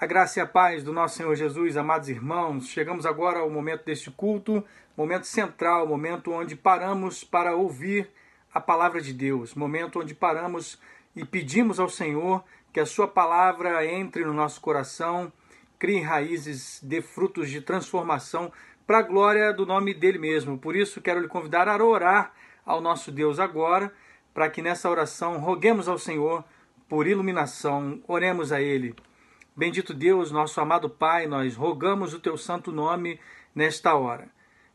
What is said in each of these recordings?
A graça e a paz do nosso Senhor Jesus, amados irmãos, chegamos agora ao momento deste culto, momento central, momento onde paramos para ouvir a palavra de Deus, momento onde paramos e pedimos ao Senhor que a Sua palavra entre no nosso coração, crie raízes, dê frutos de transformação para a glória do nome dele mesmo. Por isso, quero lhe convidar a orar ao nosso Deus agora, para que nessa oração roguemos ao Senhor por iluminação, oremos a Ele. Bendito Deus, nosso amado Pai, nós rogamos o teu santo nome nesta hora,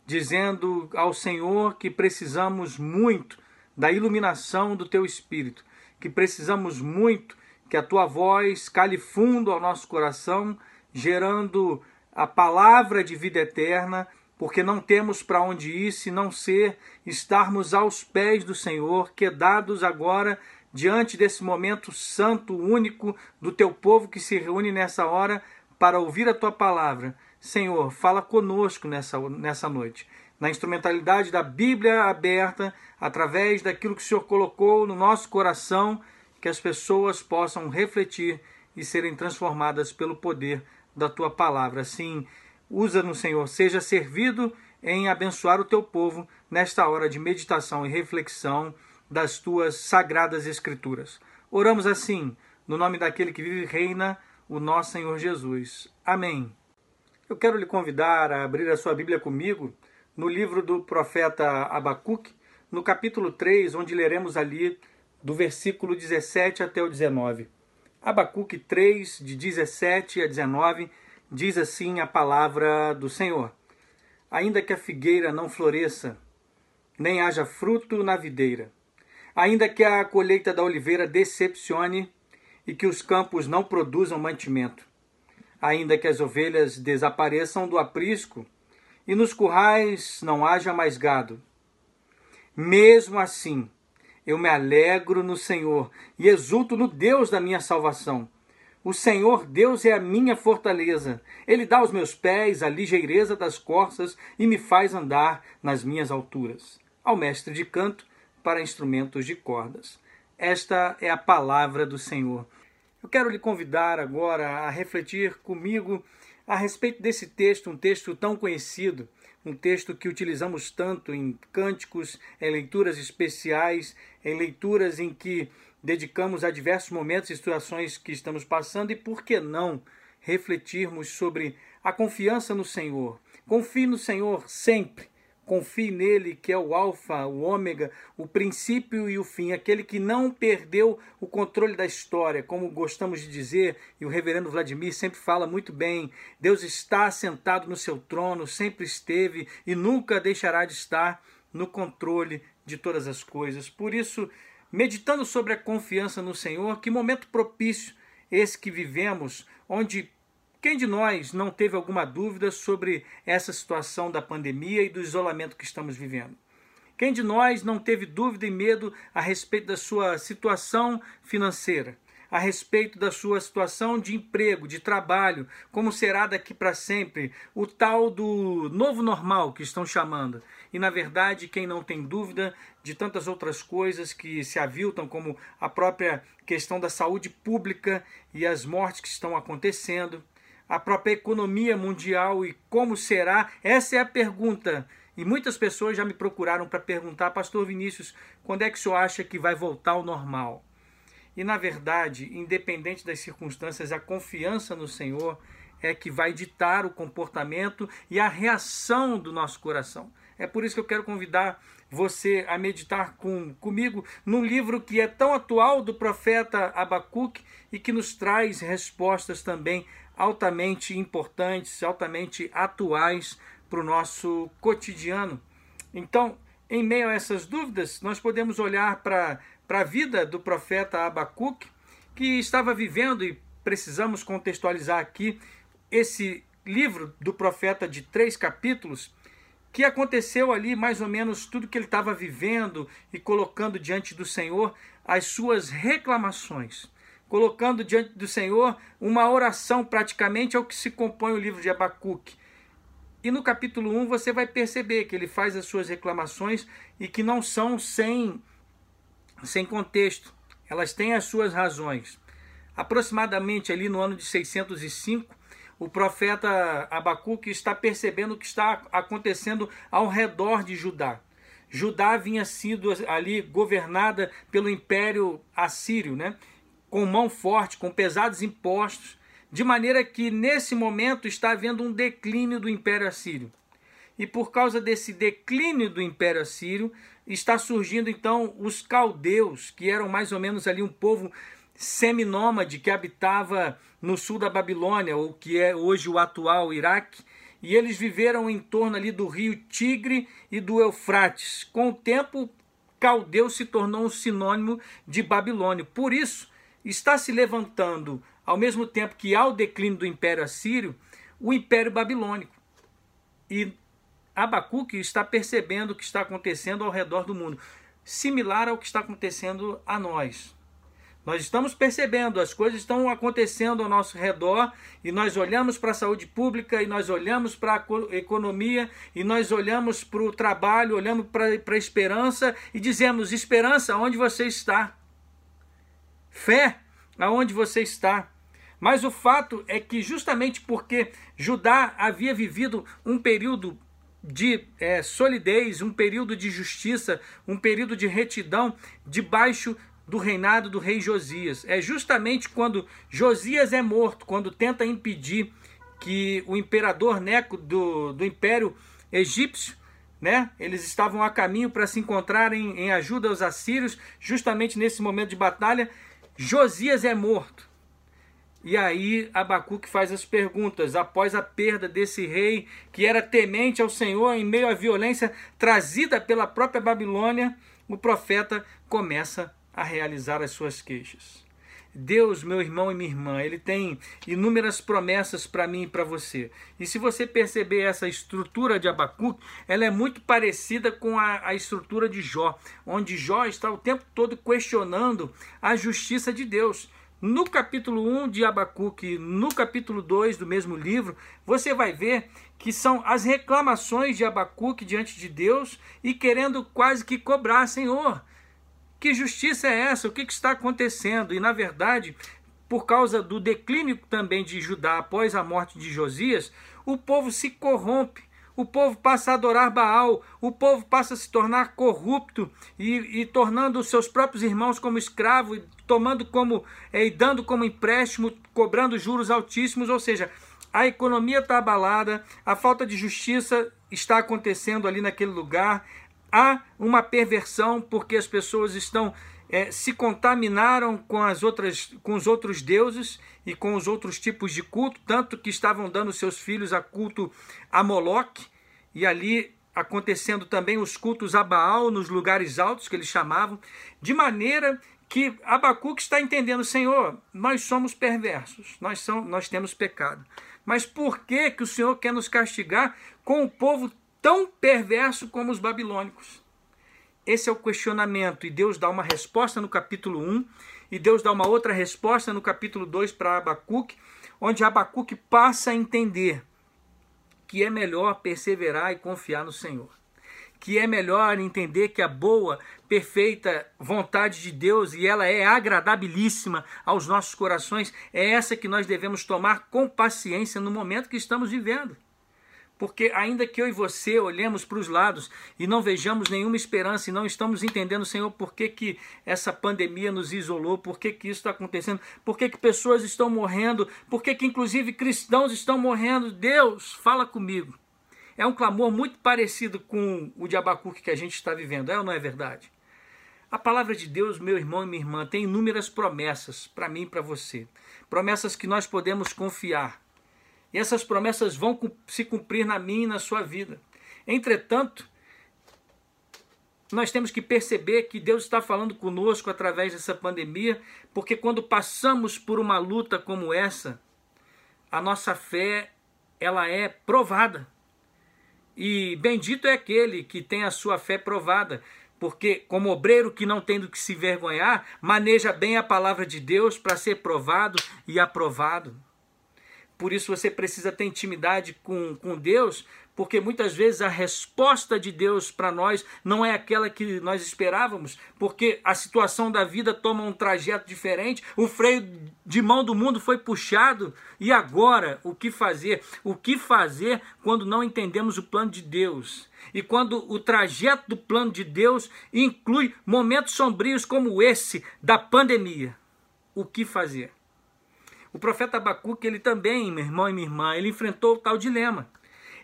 dizendo ao Senhor que precisamos muito da iluminação do teu espírito, que precisamos muito que a tua voz cale fundo ao nosso coração, gerando a palavra de vida eterna, porque não temos para onde ir se não ser estarmos aos pés do Senhor, quedados agora diante desse momento santo, único do teu povo que se reúne nessa hora para ouvir a tua palavra. Senhor, fala conosco nessa, nessa noite. Na instrumentalidade da Bíblia aberta, através daquilo que o Senhor colocou no nosso coração, que as pessoas possam refletir e serem transformadas pelo poder da tua palavra. Assim, usa-nos, Senhor, seja servido em abençoar o teu povo nesta hora de meditação e reflexão das tuas sagradas Escrituras. Oramos assim, no nome daquele que vive e reina, o nosso Senhor Jesus. Amém. Eu quero lhe convidar a abrir a sua Bíblia comigo no livro do profeta Abacuque, no capítulo 3, onde leremos ali do versículo 17 até o 19. Abacuque 3, de 17 a 19, diz assim a palavra do Senhor: Ainda que a figueira não floresça, nem haja fruto na videira, Ainda que a colheita da oliveira decepcione e que os campos não produzam mantimento, ainda que as ovelhas desapareçam do aprisco e nos currais não haja mais gado. Mesmo assim, eu me alegro no Senhor e exulto no Deus da minha salvação. O Senhor Deus é a minha fortaleza. Ele dá aos meus pés a ligeireza das corças e me faz andar nas minhas alturas. Ao mestre de canto, para instrumentos de cordas. Esta é a palavra do Senhor. Eu quero lhe convidar agora a refletir comigo a respeito desse texto, um texto tão conhecido, um texto que utilizamos tanto em cânticos, em leituras especiais, em leituras em que dedicamos a diversos momentos e situações que estamos passando e por que não refletirmos sobre a confiança no Senhor. Confie no Senhor sempre. Confie nele, que é o Alfa, o Ômega, o princípio e o fim, aquele que não perdeu o controle da história, como gostamos de dizer, e o reverendo Vladimir sempre fala muito bem. Deus está sentado no seu trono, sempre esteve e nunca deixará de estar no controle de todas as coisas. Por isso, meditando sobre a confiança no Senhor, que momento propício esse que vivemos, onde quem de nós não teve alguma dúvida sobre essa situação da pandemia e do isolamento que estamos vivendo? Quem de nós não teve dúvida e medo a respeito da sua situação financeira? a respeito da sua situação de emprego, de trabalho, como será daqui para sempre, o tal do novo normal que estão chamando. E na verdade, quem não tem dúvida de tantas outras coisas que se aviltam, como a própria questão da saúde pública e as mortes que estão acontecendo, a própria economia mundial e como será? Essa é a pergunta. E muitas pessoas já me procuraram para perguntar, Pastor Vinícius, quando é que o senhor acha que vai voltar ao normal? E na verdade, independente das circunstâncias, a confiança no Senhor é que vai ditar o comportamento e a reação do nosso coração. É por isso que eu quero convidar você a meditar com, comigo num livro que é tão atual do profeta Abacuque e que nos traz respostas também altamente importantes, altamente atuais para o nosso cotidiano. Então, em meio a essas dúvidas, nós podemos olhar para a vida do profeta Abacuque, que estava vivendo, e precisamos contextualizar aqui, esse livro do profeta de três capítulos, que aconteceu ali mais ou menos tudo que ele estava vivendo e colocando diante do Senhor as suas reclamações colocando diante do Senhor uma oração, praticamente, ao que se compõe o livro de Abacuque. E no capítulo 1 você vai perceber que ele faz as suas reclamações e que não são sem, sem contexto, elas têm as suas razões. aproximadamente ali no ano de 605, o profeta Abacuque está percebendo o que está acontecendo ao redor de Judá. Judá vinha sido ali governada pelo Império Assírio, né? Com mão forte, com pesados impostos, de maneira que nesse momento está havendo um declínio do Império Assírio. E por causa desse declínio do Império Assírio, está surgindo então os caldeus, que eram mais ou menos ali um povo seminômade que habitava no sul da Babilônia, ou que é hoje o atual Iraque, e eles viveram em torno ali do rio Tigre e do Eufrates. Com o tempo, Caldeu se tornou um sinônimo de Babilônia. Por isso, está se levantando, ao mesmo tempo que há o declínio do Império Assírio, o Império Babilônico. E Abacuque está percebendo o que está acontecendo ao redor do mundo, similar ao que está acontecendo a nós. Nós estamos percebendo, as coisas estão acontecendo ao nosso redor e nós olhamos para a saúde pública e nós olhamos para a economia e nós olhamos para o trabalho, olhamos para, a esperança e dizemos: Esperança, onde você está? Fé, aonde você está? Mas o fato é que, justamente porque Judá havia vivido um período de é, solidez, um período de justiça, um período de retidão, debaixo do reinado do rei Josias. É justamente quando Josias é morto, quando tenta impedir que o imperador Neco do, do Império Egípcio, né, eles estavam a caminho para se encontrarem em ajuda aos assírios, justamente nesse momento de batalha, Josias é morto. E aí Abacuque faz as perguntas, após a perda desse rei que era temente ao Senhor em meio à violência trazida pela própria Babilônia, o profeta começa a realizar as suas queixas. Deus, meu irmão e minha irmã, ele tem inúmeras promessas para mim e para você. E se você perceber essa estrutura de Abacuque, ela é muito parecida com a, a, estrutura de Jó, onde Jó está o tempo todo questionando a justiça de Deus. No capítulo 1 de Abacuque, no capítulo 2 do mesmo livro, você vai ver que são as reclamações de Abacuque diante de Deus e querendo quase que cobrar, Senhor, que justiça é essa? O que, que está acontecendo? E na verdade, por causa do declínio também de Judá após a morte de Josias, o povo se corrompe, o povo passa a adorar Baal, o povo passa a se tornar corrupto e, e tornando os seus próprios irmãos como escravos, tomando como é, e dando como empréstimo, cobrando juros altíssimos, ou seja, a economia está abalada, a falta de justiça está acontecendo ali naquele lugar, há uma perversão porque as pessoas estão é, se contaminaram com as outras com os outros deuses e com os outros tipos de culto, tanto que estavam dando seus filhos a culto a Moloque e ali acontecendo também os cultos a Baal nos lugares altos que eles chamavam, de maneira que Abacuque está entendendo, Senhor, nós somos perversos, nós, são, nós temos pecado. Mas por que, que o Senhor quer nos castigar com o povo tão perverso como os babilônicos? Esse é o questionamento, e Deus dá uma resposta no capítulo 1, e Deus dá uma outra resposta no capítulo 2 para Abacuque, onde Abacuque passa a entender que é melhor perseverar e confiar no Senhor. Que é melhor entender que a boa, perfeita vontade de Deus, e ela é agradabilíssima aos nossos corações, é essa que nós devemos tomar com paciência no momento que estamos vivendo. Porque ainda que eu e você olhemos para os lados e não vejamos nenhuma esperança e não estamos entendendo, Senhor, por que, que essa pandemia nos isolou, por que, que isso está acontecendo, por que, que pessoas estão morrendo, por que, que inclusive cristãos estão morrendo, Deus, fala comigo. É um clamor muito parecido com o de Abacuque que a gente está vivendo, é ou não é verdade? A palavra de Deus, meu irmão e minha irmã, tem inúmeras promessas para mim e para você. Promessas que nós podemos confiar e essas promessas vão se cumprir na minha e na sua vida. Entretanto, nós temos que perceber que Deus está falando conosco através dessa pandemia, porque quando passamos por uma luta como essa, a nossa fé ela é provada. E bendito é aquele que tem a sua fé provada, porque como obreiro que não tem do que se vergonhar, maneja bem a palavra de Deus para ser provado e aprovado. Por isso você precisa ter intimidade com, com Deus, porque muitas vezes a resposta de Deus para nós não é aquela que nós esperávamos, porque a situação da vida toma um trajeto diferente, o freio de mão do mundo foi puxado, e agora o que fazer? O que fazer quando não entendemos o plano de Deus? E quando o trajeto do plano de Deus inclui momentos sombrios como esse da pandemia? O que fazer? O profeta Abacuque, ele também, meu irmão e minha irmã, ele enfrentou o tal dilema.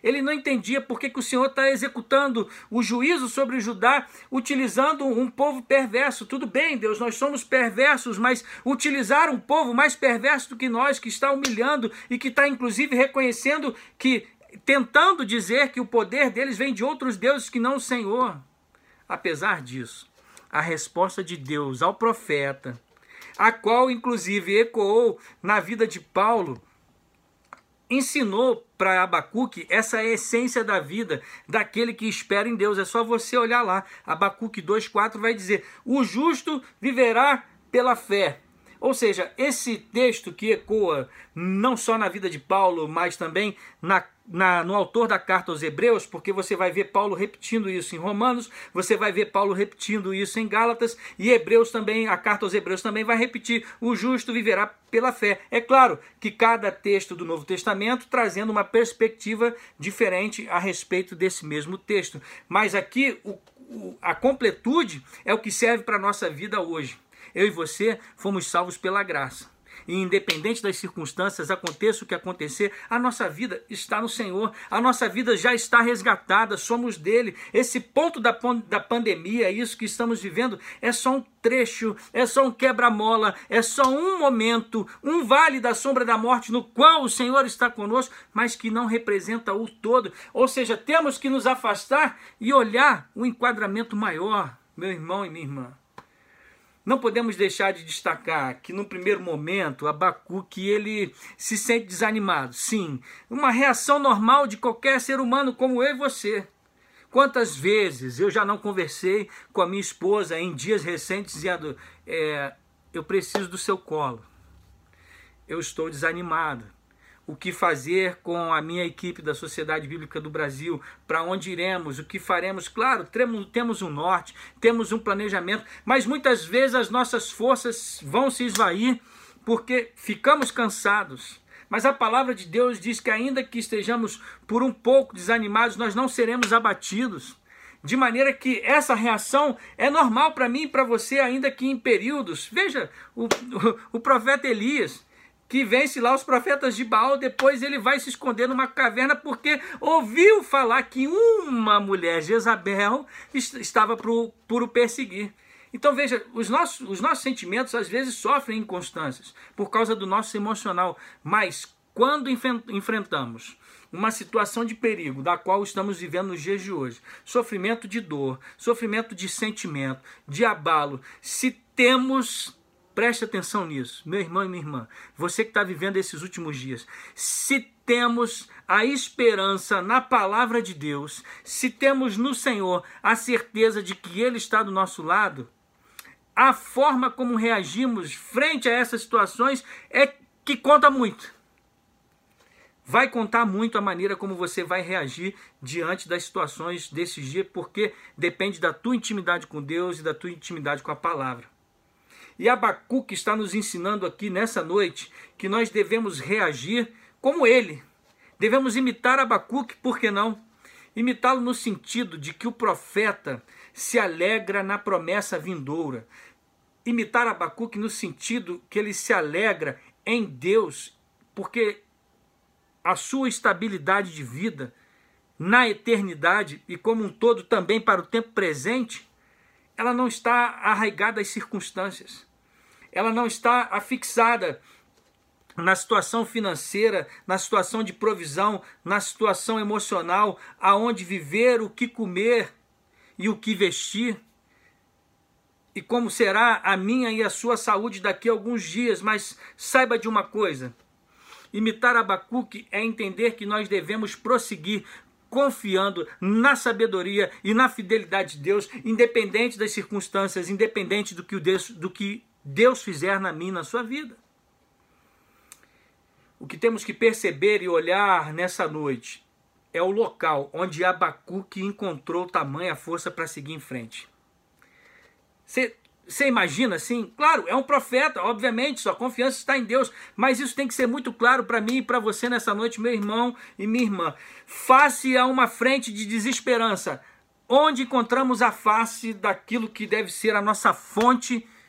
Ele não entendia por que, que o Senhor está executando o juízo sobre Judá, utilizando um povo perverso. Tudo bem, Deus, nós somos perversos, mas utilizar um povo mais perverso do que nós, que está humilhando e que está inclusive reconhecendo que, tentando dizer que o poder deles vem de outros deuses que não o Senhor. Apesar disso, a resposta de Deus ao profeta, a qual inclusive ecoou na vida de Paulo, ensinou para Abacuque essa essência da vida daquele que espera em Deus. É só você olhar lá. Abacuque 2,4 vai dizer: O justo viverá pela fé. Ou seja, esse texto que ecoa não só na vida de Paulo, mas também na, na, no autor da carta aos Hebreus, porque você vai ver Paulo repetindo isso em Romanos, você vai ver Paulo repetindo isso em Gálatas, e Hebreus também, a carta aos Hebreus também vai repetir: o justo viverá pela fé. É claro que cada texto do Novo Testamento trazendo uma perspectiva diferente a respeito desse mesmo texto. Mas aqui o, o, a completude é o que serve para a nossa vida hoje. Eu e você fomos salvos pela graça. E independente das circunstâncias, aconteça o que acontecer, a nossa vida está no Senhor, a nossa vida já está resgatada, somos dele. Esse ponto da, da pandemia, isso que estamos vivendo, é só um trecho, é só um quebra-mola, é só um momento, um vale da sombra da morte no qual o Senhor está conosco, mas que não representa o todo. Ou seja, temos que nos afastar e olhar o enquadramento maior, meu irmão e minha irmã. Não podemos deixar de destacar que no primeiro momento Abacuque ele se sente desanimado. Sim, uma reação normal de qualquer ser humano como eu e você. Quantas vezes eu já não conversei com a minha esposa em dias recentes dizendo: é, eu preciso do seu colo, eu estou desanimado o que fazer com a minha equipe da Sociedade Bíblica do Brasil, para onde iremos, o que faremos. Claro, temos um norte, temos um planejamento, mas muitas vezes as nossas forças vão se esvair porque ficamos cansados. Mas a palavra de Deus diz que, ainda que estejamos por um pouco desanimados, nós não seremos abatidos. De maneira que essa reação é normal para mim e para você, ainda que em períodos. Veja, o, o, o profeta Elias, que vence lá os profetas de Baal, depois ele vai se esconder numa caverna porque ouviu falar que uma mulher, Jezabel, estava por, o perseguir. Então veja, os nossos, os nossos sentimentos às vezes sofrem inconstâncias por causa do nosso emocional, mas quando enfrentamos uma situação de perigo da qual estamos vivendo nos dias de hoje, sofrimento de dor, sofrimento de sentimento, de abalo, se temos Preste atenção nisso, meu irmão e minha irmã, você que está vivendo esses últimos dias. Se temos a esperança na palavra de Deus, se temos no Senhor a certeza de que Ele está do nosso lado, a forma como reagimos frente a essas situações é que conta muito. Vai contar muito a maneira como você vai reagir diante das situações desses dias, porque depende da tua intimidade com Deus e da tua intimidade com a palavra. E Abacuque está nos ensinando aqui nessa noite que nós devemos reagir como ele. Devemos imitar Abacuque, por que não? Imitá-lo no sentido de que o profeta se alegra na promessa vindoura. Imitar Abacuque no sentido que ele se alegra em Deus, porque a sua estabilidade de vida na eternidade e como um todo também para o tempo presente, ela não está arraigada às circunstâncias ela não está afixada na situação financeira, na situação de provisão, na situação emocional, aonde viver, o que comer e o que vestir. E como será a minha e a sua saúde daqui a alguns dias, mas saiba de uma coisa: imitar Abacuque é entender que nós devemos prosseguir confiando na sabedoria e na fidelidade de Deus, independente das circunstâncias, independente do que, o Deus, do que Deus fizer na minha, na sua vida. o que temos que perceber e olhar nessa noite é o local onde Abacuque encontrou tamanha força para seguir em frente. Você imagina assim? Claro, é um profeta, obviamente, sua confiança está em Deus, mas isso tem que ser muito claro para mim e para você nessa noite, meu irmão e minha irmã. Face a uma frente de desesperança, onde encontramos a face daquilo que deve ser a nossa fonte de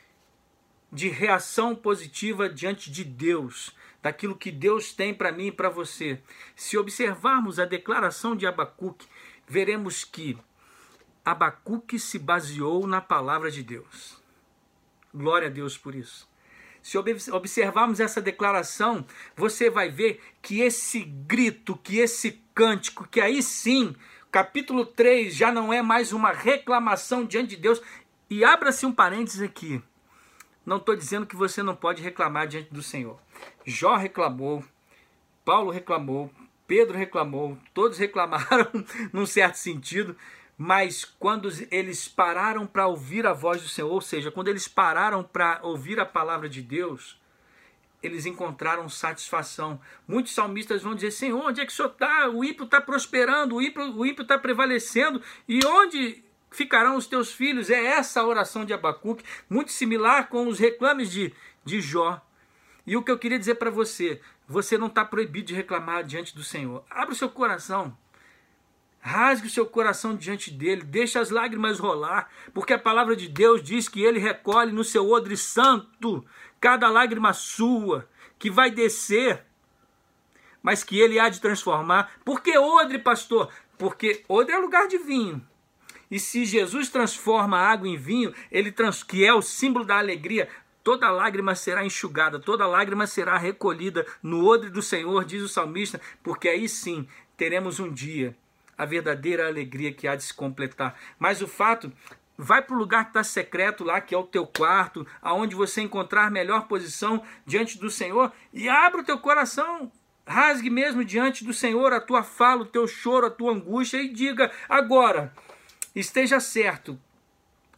reação positiva diante de Deus, daquilo que Deus tem para mim e para você. Se observarmos a declaração de Abacuque, veremos que Abacuque se baseou na palavra de Deus. Glória a Deus por isso. Se observarmos essa declaração, você vai ver que esse grito, que esse cântico, que aí sim, capítulo 3 já não é mais uma reclamação diante de Deus. E abra-se um parênteses aqui. Não estou dizendo que você não pode reclamar diante do Senhor. Jó reclamou, Paulo reclamou, Pedro reclamou, todos reclamaram num certo sentido, mas quando eles pararam para ouvir a voz do Senhor, ou seja, quando eles pararam para ouvir a palavra de Deus, eles encontraram satisfação. Muitos salmistas vão dizer: Senhor, onde é que o Senhor está? O ímpio está prosperando, o ímpio está prevalecendo, e onde ficarão os teus filhos? É essa a oração de Abacuque, muito similar com os reclames de, de Jó. E o que eu queria dizer para você: você não está proibido de reclamar diante do Senhor. Abra o seu coração. Rasgue o seu coração diante dele, deixe as lágrimas rolar, porque a palavra de Deus diz que ele recolhe no seu odre santo cada lágrima sua, que vai descer, mas que ele há de transformar. Por que odre, pastor? Porque odre é lugar de vinho. E se Jesus transforma a água em vinho, ele trans, que é o símbolo da alegria, toda lágrima será enxugada, toda lágrima será recolhida no odre do Senhor, diz o salmista, porque aí sim teremos um dia a verdadeira alegria que há de se completar. Mas o fato, vai para o lugar que está secreto lá, que é o teu quarto, aonde você encontrar melhor posição diante do Senhor, e abra o teu coração, rasgue mesmo diante do Senhor a tua fala, o teu choro, a tua angústia, e diga agora, esteja certo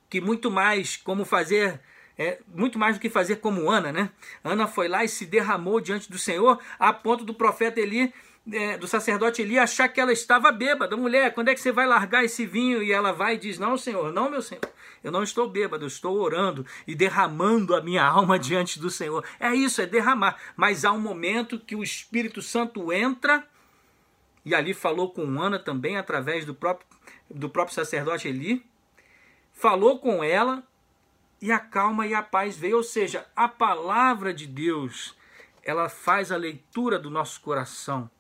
que muito mais como fazer é, muito mais do que fazer como Ana, né? Ana foi lá e se derramou diante do Senhor, a ponto do profeta Eli é, do sacerdote Eli achar que ela estava bêbada. Mulher, quando é que você vai largar esse vinho? E ela vai e diz: Não, Senhor, não, meu Senhor. Eu não estou bêbado, eu estou orando e derramando a minha alma diante do Senhor. É isso, é derramar. Mas há um momento que o Espírito Santo entra, e ali falou com Ana também, através do próprio, do próprio sacerdote Eli, falou com ela, e a calma e a paz veio. Ou seja, a palavra de Deus, ela faz a leitura do nosso coração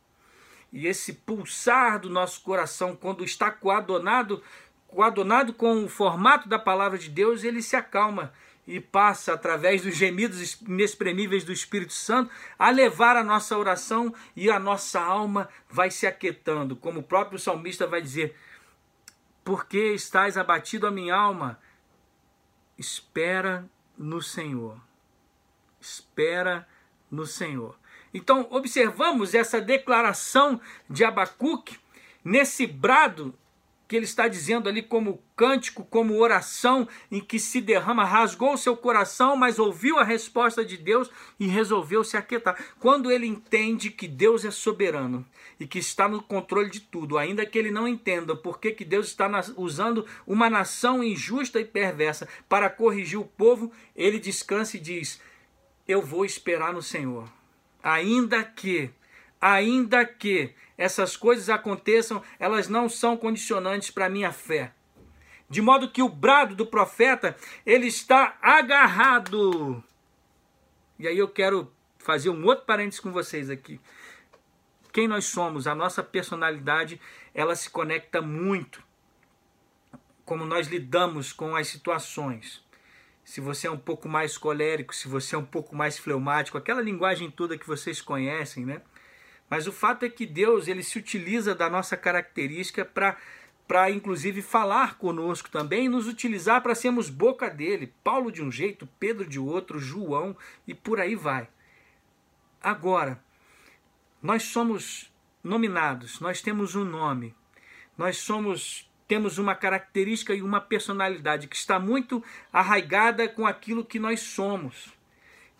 e esse pulsar do nosso coração, quando está coadonado, coadonado com o formato da palavra de Deus, ele se acalma e passa, através dos gemidos inexprimíveis do Espírito Santo, a levar a nossa oração e a nossa alma vai se aquietando. Como o próprio salmista vai dizer: Por que estás abatido a minha alma? Espera no Senhor. Espera no Senhor. Então, observamos essa declaração de Abacuque nesse brado que ele está dizendo ali como cântico, como oração em que se derrama, rasgou seu coração, mas ouviu a resposta de Deus e resolveu se aquietar. Quando ele entende que Deus é soberano e que está no controle de tudo, ainda que ele não entenda por que, que Deus está usando uma nação injusta e perversa para corrigir o povo, ele descansa e diz: Eu vou esperar no Senhor ainda que, ainda que essas coisas aconteçam, elas não são condicionantes para a minha fé. De modo que o brado do profeta, ele está agarrado. E aí eu quero fazer um outro parênteses com vocês aqui. Quem nós somos, a nossa personalidade, ela se conecta muito como nós lidamos com as situações se você é um pouco mais colérico, se você é um pouco mais fleumático, aquela linguagem toda que vocês conhecem, né? Mas o fato é que Deus ele se utiliza da nossa característica para para inclusive falar conosco também nos utilizar para sermos boca dele. Paulo de um jeito, Pedro de outro, João e por aí vai. Agora, nós somos nominados, nós temos um nome, nós somos temos uma característica e uma personalidade que está muito arraigada com aquilo que nós somos.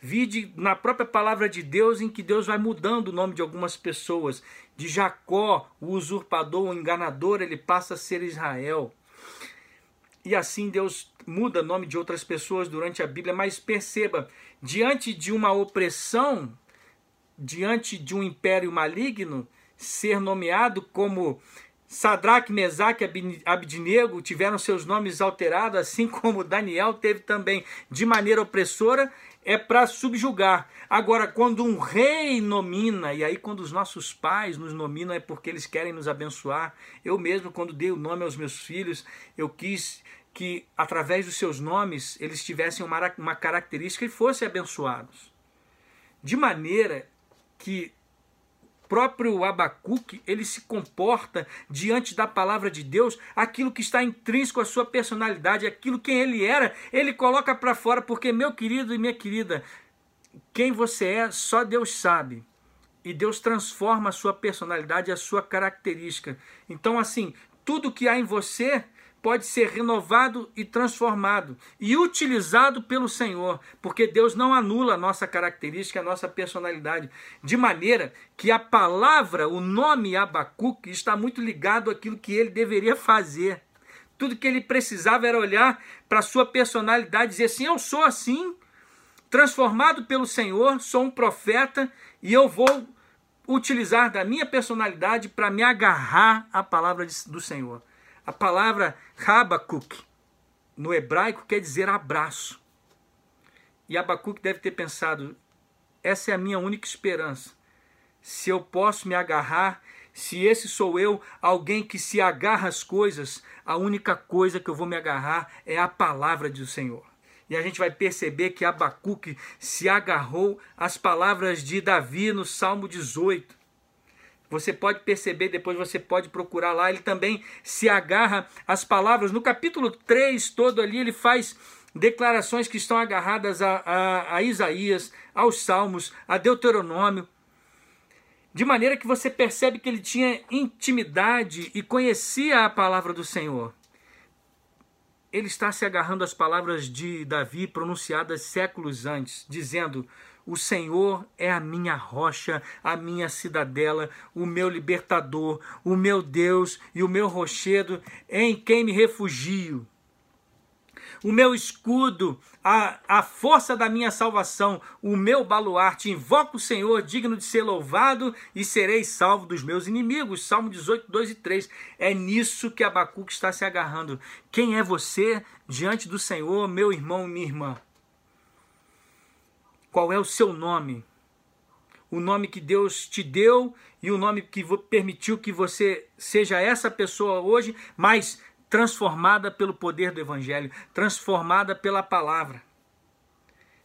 Vide na própria palavra de Deus em que Deus vai mudando o nome de algumas pessoas. De Jacó, o usurpador, o enganador, ele passa a ser Israel. E assim Deus muda o nome de outras pessoas durante a Bíblia, mas perceba, diante de uma opressão, diante de um império maligno, ser nomeado como Sadraque, Mesaque Abidnego tiveram seus nomes alterados, assim como Daniel teve também de maneira opressora, é para subjugar. Agora, quando um rei nomina, e aí quando os nossos pais nos nominam é porque eles querem nos abençoar. Eu mesmo, quando dei o nome aos meus filhos, eu quis que através dos seus nomes eles tivessem uma, uma característica e fossem abençoados. De maneira que próprio Abacuque, ele se comporta diante da palavra de Deus, aquilo que está intrínseco à sua personalidade, aquilo quem ele era, ele coloca para fora, porque meu querido e minha querida, quem você é, só Deus sabe. E Deus transforma a sua personalidade, a sua característica. Então, assim, tudo que há em você pode ser renovado e transformado e utilizado pelo Senhor, porque Deus não anula a nossa característica, a nossa personalidade, de maneira que a palavra, o nome Abacuque, está muito ligado àquilo que ele deveria fazer. Tudo que ele precisava era olhar para a sua personalidade e dizer assim: Eu sou assim, transformado pelo Senhor, sou um profeta e eu vou utilizar da minha personalidade para me agarrar à palavra do Senhor. A palavra Habakuk no hebraico quer dizer abraço. E Abacuque deve ter pensado: essa é a minha única esperança. Se eu posso me agarrar, se esse sou eu, alguém que se agarra às coisas, a única coisa que eu vou me agarrar é a palavra do Senhor. E a gente vai perceber que Abacuque se agarrou às palavras de Davi no Salmo 18. Você pode perceber, depois você pode procurar lá, ele também se agarra às palavras. No capítulo 3 todo ali, ele faz declarações que estão agarradas a, a, a Isaías, aos Salmos, a Deuteronômio. De maneira que você percebe que ele tinha intimidade e conhecia a palavra do Senhor. Ele está se agarrando às palavras de Davi pronunciadas séculos antes, dizendo: o Senhor é a minha rocha, a minha cidadela, o meu libertador, o meu Deus e o meu rochedo, em quem me refugio. O meu escudo, a, a força da minha salvação, o meu baluarte. Invoco o Senhor, digno de ser louvado, e serei salvo dos meus inimigos. Salmo 18, 2 e 3. É nisso que Abacuque está se agarrando. Quem é você diante do Senhor, meu irmão e minha irmã? Qual é o seu nome. O nome que Deus te deu e o nome que permitiu que você seja essa pessoa hoje, mas transformada pelo poder do Evangelho, transformada pela palavra.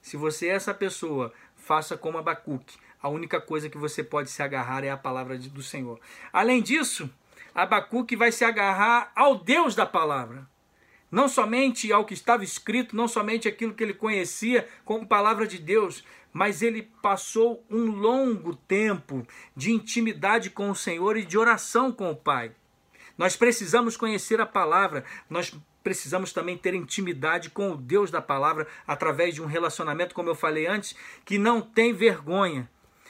Se você é essa pessoa, faça como Abacuque. A única coisa que você pode se agarrar é a palavra do Senhor. Além disso, Abacuque vai se agarrar ao Deus da palavra não somente ao que estava escrito, não somente aquilo que ele conhecia como palavra de Deus, mas ele passou um longo tempo de intimidade com o Senhor e de oração com o Pai. Nós precisamos conhecer a palavra, nós precisamos também ter intimidade com o Deus da palavra através de um relacionamento, como eu falei antes, que não tem vergonha,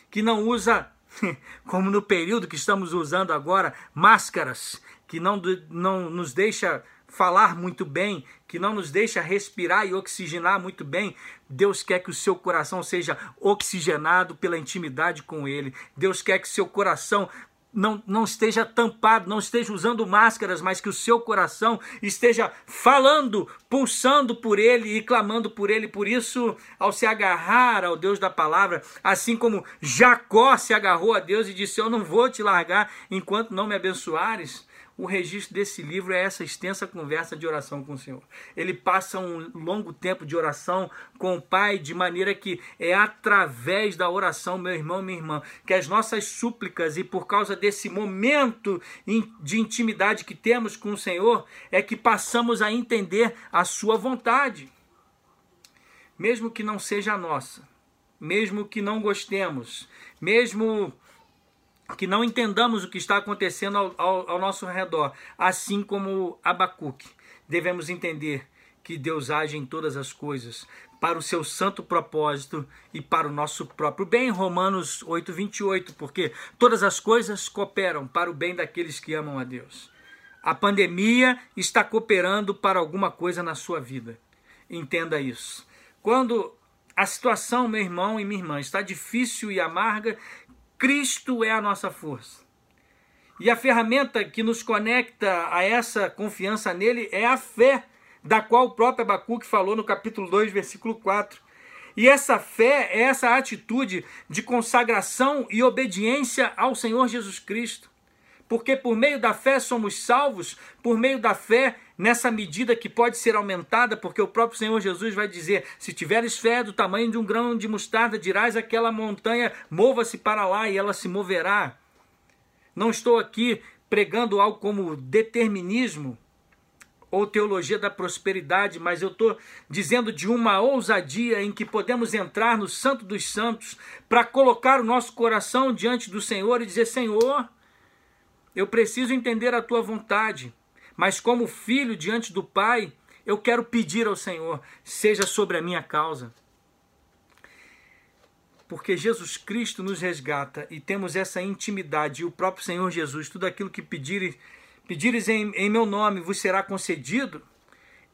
que não usa, como no período que estamos usando agora, máscaras, que não, não nos deixa falar muito bem, que não nos deixa respirar e oxigenar muito bem. Deus quer que o seu coração seja oxigenado pela intimidade com Ele. Deus quer que seu coração não, não esteja tampado, não esteja usando máscaras, mas que o seu coração esteja falando, pulsando por Ele e clamando por Ele. Por isso, ao se agarrar ao Deus da palavra, assim como Jacó se agarrou a Deus e disse: Eu não vou te largar enquanto não me abençoares o registro desse livro é essa extensa conversa de oração com o Senhor. Ele passa um longo tempo de oração com o Pai, de maneira que é através da oração, meu irmão, minha irmã, que as nossas súplicas e por causa desse momento de intimidade que temos com o Senhor, é que passamos a entender a Sua vontade. Mesmo que não seja a nossa, mesmo que não gostemos, mesmo que não entendamos o que está acontecendo ao, ao, ao nosso redor, assim como Abacuque. Devemos entender que Deus age em todas as coisas para o seu santo propósito e para o nosso próprio bem. Romanos 8, 28, porque todas as coisas cooperam para o bem daqueles que amam a Deus. A pandemia está cooperando para alguma coisa na sua vida. Entenda isso. Quando a situação, meu irmão e minha irmã, está difícil e amarga, Cristo é a nossa força. E a ferramenta que nos conecta a essa confiança nele é a fé, da qual o próprio Abacuque falou no capítulo 2, versículo 4. E essa fé é essa atitude de consagração e obediência ao Senhor Jesus Cristo. Porque por meio da fé somos salvos, por meio da fé, nessa medida que pode ser aumentada, porque o próprio Senhor Jesus vai dizer: se tiveres fé do tamanho de um grão de mostarda, dirás aquela montanha, mova-se para lá e ela se moverá. Não estou aqui pregando algo como determinismo ou teologia da prosperidade, mas eu estou dizendo de uma ousadia em que podemos entrar no Santo dos Santos para colocar o nosso coração diante do Senhor e dizer: Senhor, eu preciso entender a tua vontade, mas como filho diante do Pai, eu quero pedir ao Senhor, seja sobre a minha causa porque Jesus Cristo nos resgata e temos essa intimidade, e o próprio Senhor Jesus, tudo aquilo que pedires, pedires em, em meu nome vos será concedido.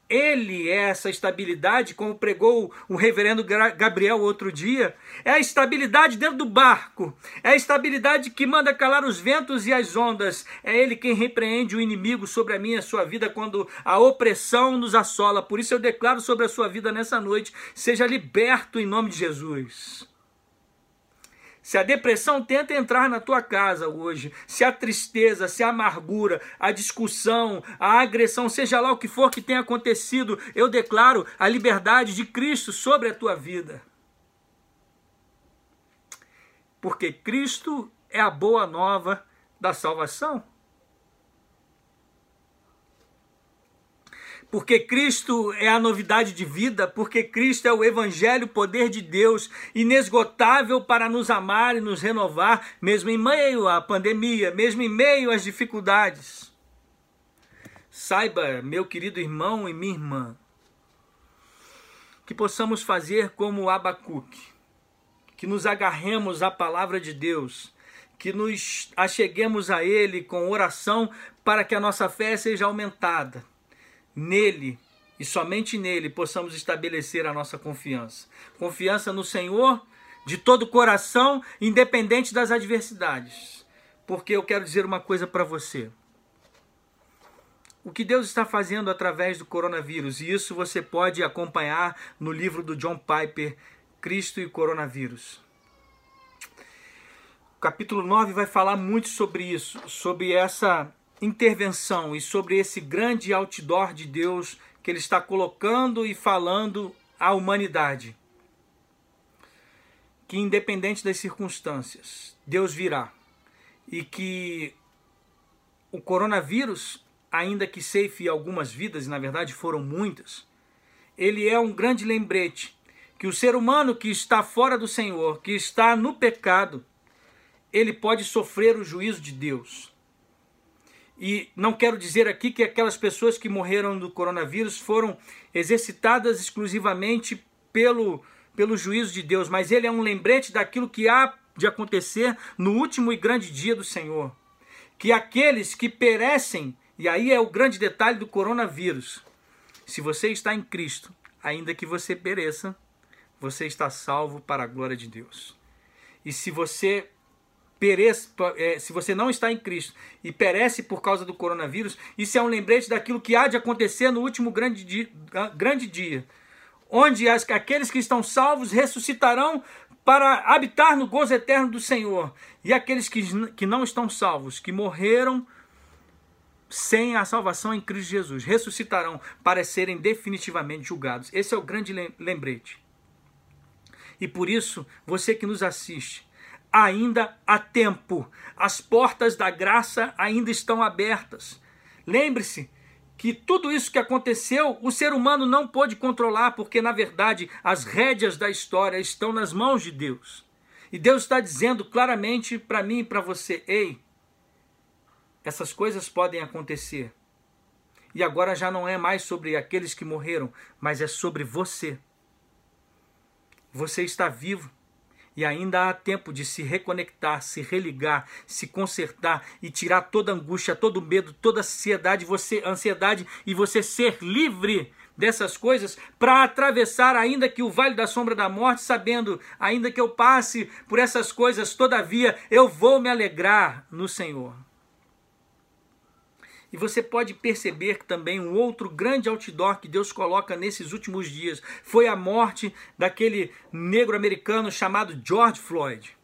Ele é essa estabilidade, como pregou o reverendo Gabriel outro dia. É a estabilidade dentro do barco. É a estabilidade que manda calar os ventos e as ondas. É Ele quem repreende o inimigo sobre a minha e a sua vida quando a opressão nos assola. Por isso eu declaro sobre a sua vida nessa noite: seja liberto em nome de Jesus. Se a depressão tenta entrar na tua casa hoje, se a tristeza, se a amargura, a discussão, a agressão, seja lá o que for que tenha acontecido, eu declaro a liberdade de Cristo sobre a tua vida. Porque Cristo é a boa nova da salvação. Porque Cristo é a novidade de vida, porque Cristo é o Evangelho, poder de Deus, inesgotável para nos amar e nos renovar, mesmo em meio à pandemia, mesmo em meio às dificuldades. Saiba, meu querido irmão e minha irmã, que possamos fazer como Abacuque, que nos agarremos à palavra de Deus, que nos acheguemos a Ele com oração para que a nossa fé seja aumentada nele e somente nele possamos estabelecer a nossa confiança. Confiança no Senhor de todo o coração, independente das adversidades. Porque eu quero dizer uma coisa para você. O que Deus está fazendo através do coronavírus, e isso você pode acompanhar no livro do John Piper, Cristo e Coronavírus. O capítulo 9 vai falar muito sobre isso, sobre essa intervenção e sobre esse grande outdoor de Deus que ele está colocando e falando à humanidade. Que independente das circunstâncias, Deus virá. E que o coronavírus, ainda que ceife algumas vidas, e na verdade foram muitas, ele é um grande lembrete que o ser humano que está fora do Senhor, que está no pecado, ele pode sofrer o juízo de Deus. E não quero dizer aqui que aquelas pessoas que morreram do coronavírus foram exercitadas exclusivamente pelo, pelo juízo de Deus, mas ele é um lembrete daquilo que há de acontecer no último e grande dia do Senhor. Que aqueles que perecem, e aí é o grande detalhe do coronavírus, se você está em Cristo, ainda que você pereça, você está salvo para a glória de Deus. E se você pereça, é, se você não está em Cristo e perece por causa do coronavírus, isso é um lembrete daquilo que há de acontecer no último grande dia, grande dia onde as, aqueles que estão salvos ressuscitarão para habitar no gozo eterno do Senhor, e aqueles que, que não estão salvos, que morreram sem a salvação em Cristo Jesus, ressuscitarão para serem definitivamente julgados. Esse é o grande lembrete. E por isso, você que nos assiste, ainda há tempo. As portas da graça ainda estão abertas. Lembre-se que tudo isso que aconteceu, o ser humano não pôde controlar, porque na verdade as rédeas da história estão nas mãos de Deus. E Deus está dizendo claramente para mim e para você: ei, essas coisas podem acontecer. E agora já não é mais sobre aqueles que morreram, mas é sobre você. Você está vivo e ainda há tempo de se reconectar, se religar, se consertar e tirar toda angústia, todo medo, toda ansiedade, você, ansiedade e você ser livre dessas coisas para atravessar ainda que o vale da sombra da morte, sabendo, ainda que eu passe por essas coisas, todavia eu vou me alegrar no Senhor. E você pode perceber que também um outro grande outdoor que Deus coloca nesses últimos dias foi a morte daquele negro americano chamado George Floyd.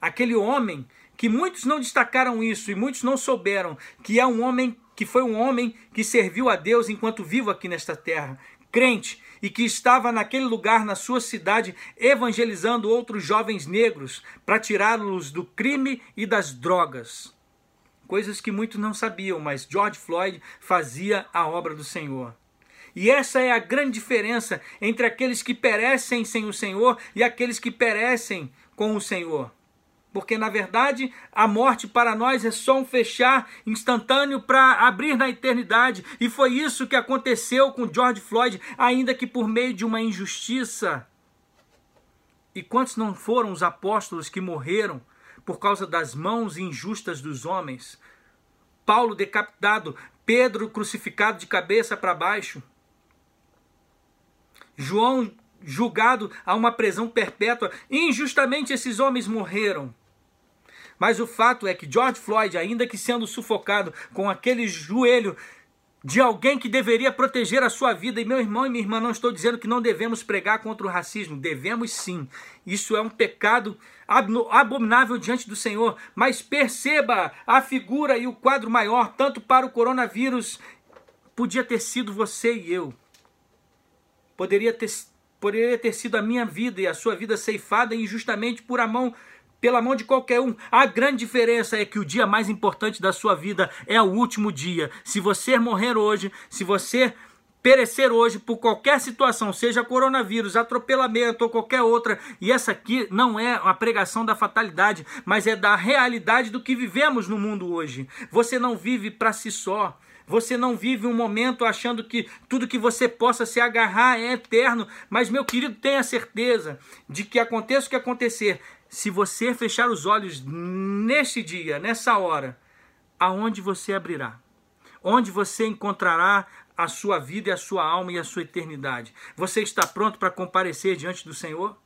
Aquele homem que muitos não destacaram isso e muitos não souberam que é um homem que foi um homem que serviu a Deus enquanto vivo aqui nesta terra, crente, e que estava naquele lugar na sua cidade evangelizando outros jovens negros para tirá-los do crime e das drogas coisas que muitos não sabiam, mas George Floyd fazia a obra do Senhor. E essa é a grande diferença entre aqueles que perecem sem o Senhor e aqueles que perecem com o Senhor. Porque, na verdade, a morte para nós é só um fechar instantâneo para abrir na eternidade. E foi isso que aconteceu com George Floyd, ainda que por meio de uma injustiça. E quantos não foram os apóstolos que morreram por causa das mãos injustas dos homens. Paulo decapitado, Pedro crucificado de cabeça para baixo. João julgado a uma prisão perpétua. Injustamente esses homens morreram. Mas o fato é que George Floyd, ainda que sendo sufocado com aquele joelho de alguém que deveria proteger a sua vida. E meu irmão e minha irmã, não estou dizendo que não devemos pregar contra o racismo, devemos sim. Isso é um pecado abominável diante do Senhor. Mas perceba a figura e o quadro maior, tanto para o coronavírus, podia ter sido você e eu. Poderia ter, poderia ter sido a minha vida e a sua vida ceifada injustamente por a mão pela mão de qualquer um. A grande diferença é que o dia mais importante da sua vida é o último dia. Se você morrer hoje, se você perecer hoje por qualquer situação, seja coronavírus, atropelamento ou qualquer outra, e essa aqui não é uma pregação da fatalidade, mas é da realidade do que vivemos no mundo hoje. Você não vive para si só. Você não vive um momento achando que tudo que você possa se agarrar é eterno. Mas, meu querido, tenha certeza de que aconteça o que acontecer, se você fechar os olhos neste dia, nessa hora, aonde você abrirá? Onde você encontrará a sua vida e a sua alma e a sua eternidade? Você está pronto para comparecer diante do Senhor?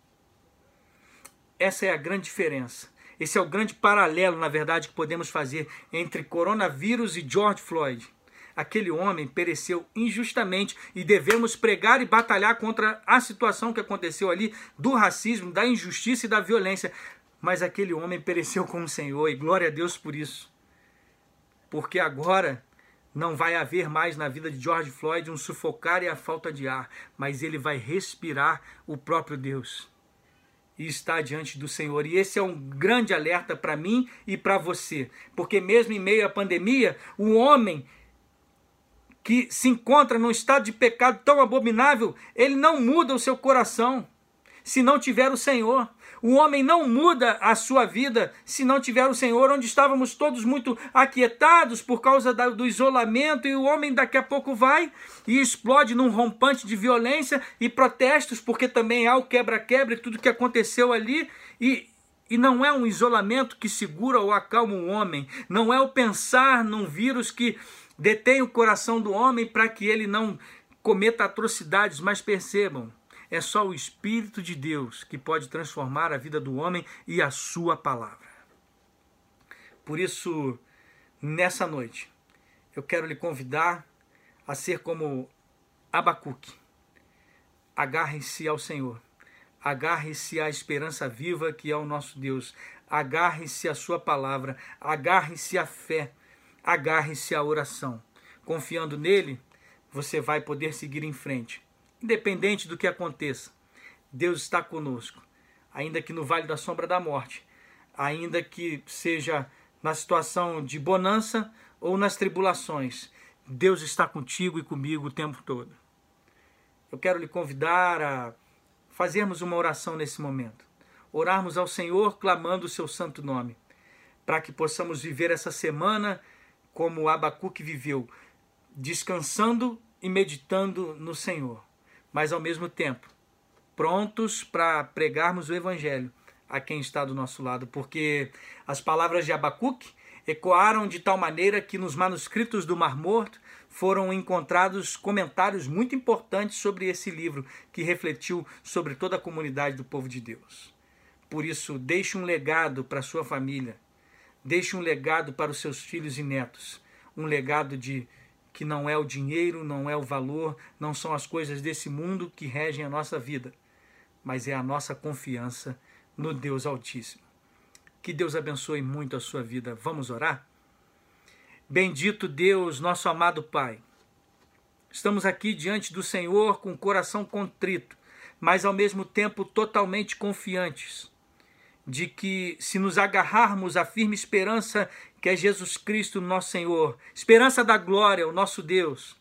Essa é a grande diferença. Esse é o grande paralelo, na verdade, que podemos fazer entre coronavírus e George Floyd aquele homem pereceu injustamente e devemos pregar e batalhar contra a situação que aconteceu ali do racismo, da injustiça e da violência. Mas aquele homem pereceu com o Senhor e glória a Deus por isso. Porque agora não vai haver mais na vida de George Floyd um sufocar e a falta de ar, mas ele vai respirar o próprio Deus e está diante do Senhor. E esse é um grande alerta para mim e para você, porque mesmo em meio à pandemia, o homem que se encontra num estado de pecado tão abominável, ele não muda o seu coração se não tiver o Senhor. O homem não muda a sua vida se não tiver o Senhor, onde estávamos todos muito aquietados por causa do isolamento, e o homem daqui a pouco vai e explode num rompante de violência e protestos, porque também há o quebra-quebra e tudo que aconteceu ali, e, e não é um isolamento que segura ou acalma o homem, não é o pensar num vírus que detém o coração do homem para que ele não cometa atrocidades, mas percebam, é só o Espírito de Deus que pode transformar a vida do homem e a sua palavra. Por isso, nessa noite, eu quero lhe convidar a ser como Abacuque. Agarre-se ao Senhor. Agarre-se à esperança viva que é o nosso Deus. Agarre-se à sua palavra. Agarre-se à fé agarre-se à oração. Confiando nele, você vai poder seguir em frente. Independente do que aconteça, Deus está conosco. Ainda que no vale da sombra da morte, ainda que seja na situação de bonança ou nas tribulações, Deus está contigo e comigo o tempo todo. Eu quero lhe convidar a fazermos uma oração nesse momento. Orarmos ao Senhor clamando o seu santo nome, para que possamos viver essa semana como Abacuque viveu, descansando e meditando no Senhor, mas ao mesmo tempo prontos para pregarmos o Evangelho a quem está do nosso lado, porque as palavras de Abacuque ecoaram de tal maneira que nos manuscritos do Mar Morto foram encontrados comentários muito importantes sobre esse livro, que refletiu sobre toda a comunidade do povo de Deus. Por isso, deixe um legado para sua família, deixe um legado para os seus filhos e netos, um legado de que não é o dinheiro, não é o valor, não são as coisas desse mundo que regem a nossa vida, mas é a nossa confiança no Deus Altíssimo. Que Deus abençoe muito a sua vida. Vamos orar? Bendito Deus, nosso amado Pai. Estamos aqui diante do Senhor com o coração contrito, mas ao mesmo tempo totalmente confiantes de que, se nos agarrarmos à firme esperança que é Jesus Cristo, nosso Senhor, esperança da glória, o nosso Deus,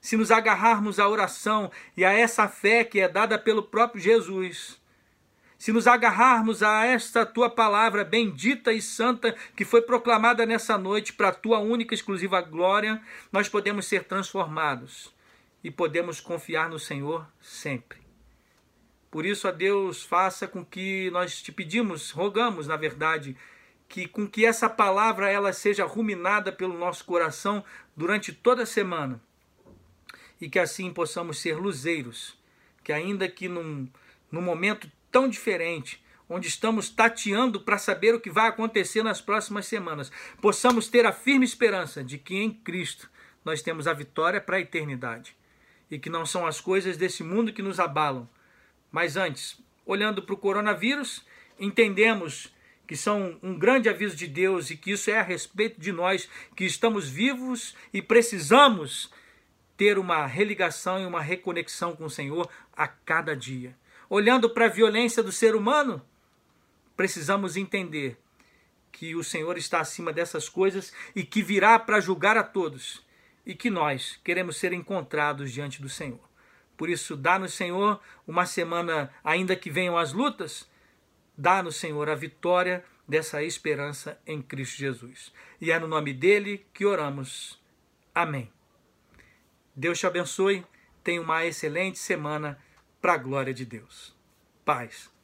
se nos agarrarmos à oração e a essa fé que é dada pelo próprio Jesus, se nos agarrarmos a esta tua palavra bendita e santa que foi proclamada nessa noite para a tua única e exclusiva glória, nós podemos ser transformados e podemos confiar no Senhor sempre. Por isso, a Deus, faça com que nós te pedimos, rogamos, na verdade, que com que essa palavra ela seja ruminada pelo nosso coração durante toda a semana. E que assim possamos ser luzeiros, que ainda que num, num momento tão diferente, onde estamos tateando para saber o que vai acontecer nas próximas semanas, possamos ter a firme esperança de que em Cristo nós temos a vitória para a eternidade. E que não são as coisas desse mundo que nos abalam, mas antes, olhando para o coronavírus, entendemos que são um grande aviso de Deus e que isso é a respeito de nós que estamos vivos e precisamos ter uma religação e uma reconexão com o Senhor a cada dia olhando para a violência do ser humano, precisamos entender que o Senhor está acima dessas coisas e que virá para julgar a todos e que nós queremos ser encontrados diante do Senhor. Por isso, dá-nos, Senhor, uma semana, ainda que venham as lutas, dá-nos, Senhor, a vitória dessa esperança em Cristo Jesus. E é no nome dele que oramos. Amém. Deus te abençoe. Tenha uma excelente semana para a glória de Deus. Paz.